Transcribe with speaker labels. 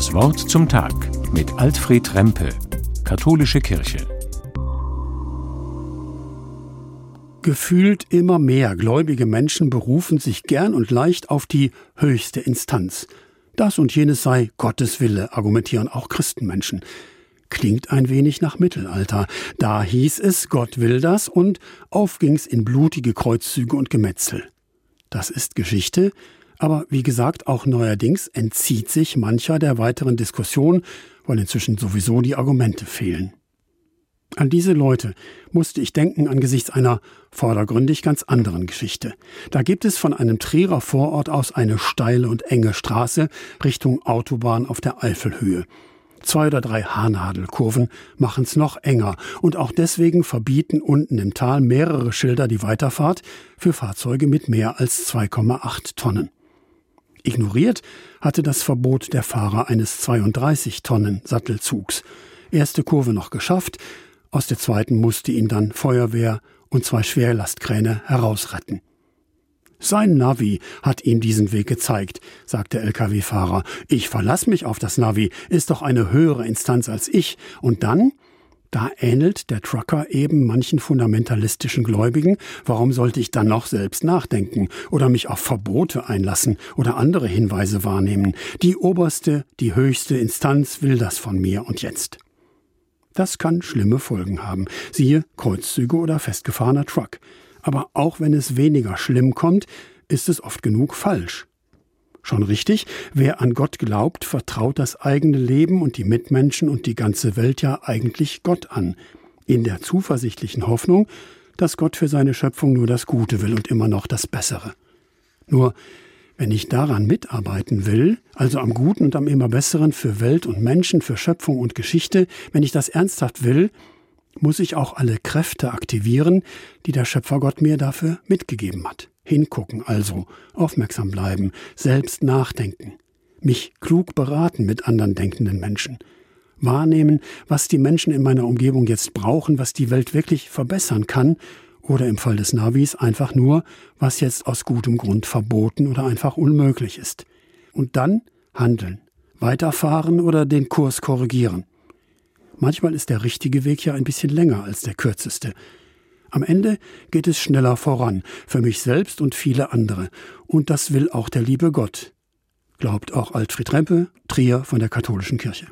Speaker 1: Das Wort zum Tag mit Alfred Rempe, Katholische Kirche.
Speaker 2: Gefühlt immer mehr gläubige Menschen berufen sich gern und leicht auf die höchste Instanz. Das und jenes sei Gottes Wille, argumentieren auch Christenmenschen. Klingt ein wenig nach Mittelalter. Da hieß es, Gott will das und auf ging's in blutige Kreuzzüge und Gemetzel. Das ist Geschichte, aber wie gesagt, auch neuerdings entzieht sich mancher der weiteren Diskussion, weil inzwischen sowieso die Argumente fehlen. An diese Leute musste ich denken angesichts einer vordergründig ganz anderen Geschichte. Da gibt es von einem Trierer Vorort aus eine steile und enge Straße Richtung Autobahn auf der Eifelhöhe. Zwei oder drei Haarnadelkurven machen's noch enger und auch deswegen verbieten unten im Tal mehrere Schilder die Weiterfahrt für Fahrzeuge mit mehr als 2,8 Tonnen. Ignoriert hatte das Verbot der Fahrer eines 32 Tonnen Sattelzugs. Erste Kurve noch geschafft, aus der zweiten musste ihn dann Feuerwehr und zwei Schwerlastkräne herausretten. Sein Navi hat ihm diesen Weg gezeigt, sagt der Lkw-Fahrer. Ich verlass mich auf das Navi, ist doch eine höhere Instanz als ich. Und dann da ähnelt der Trucker eben manchen fundamentalistischen Gläubigen. Warum sollte ich dann noch selbst nachdenken oder mich auf Verbote einlassen oder andere Hinweise wahrnehmen? Die oberste, die höchste Instanz will das von mir und jetzt. Das kann schlimme Folgen haben. Siehe Kreuzzüge oder festgefahrener Truck. Aber auch wenn es weniger schlimm kommt, ist es oft genug falsch. Schon richtig, wer an Gott glaubt, vertraut das eigene Leben und die Mitmenschen und die ganze Welt ja eigentlich Gott an, in der zuversichtlichen Hoffnung, dass Gott für seine Schöpfung nur das Gute will und immer noch das Bessere. Nur, wenn ich daran mitarbeiten will, also am Guten und am immer Besseren für Welt und Menschen, für Schöpfung und Geschichte, wenn ich das ernsthaft will, muss ich auch alle Kräfte aktivieren, die der Schöpfergott mir dafür mitgegeben hat. Hingucken also, aufmerksam bleiben, selbst nachdenken, mich klug beraten mit anderen denkenden Menschen, wahrnehmen, was die Menschen in meiner Umgebung jetzt brauchen, was die Welt wirklich verbessern kann, oder im Fall des Navis einfach nur, was jetzt aus gutem Grund verboten oder einfach unmöglich ist. Und dann handeln, weiterfahren oder den Kurs korrigieren. Manchmal ist der richtige Weg ja ein bisschen länger als der kürzeste, am Ende geht es schneller voran, für mich selbst und viele andere. Und das will auch der liebe Gott. Glaubt auch Altfried Rempe, Trier von der Katholischen Kirche.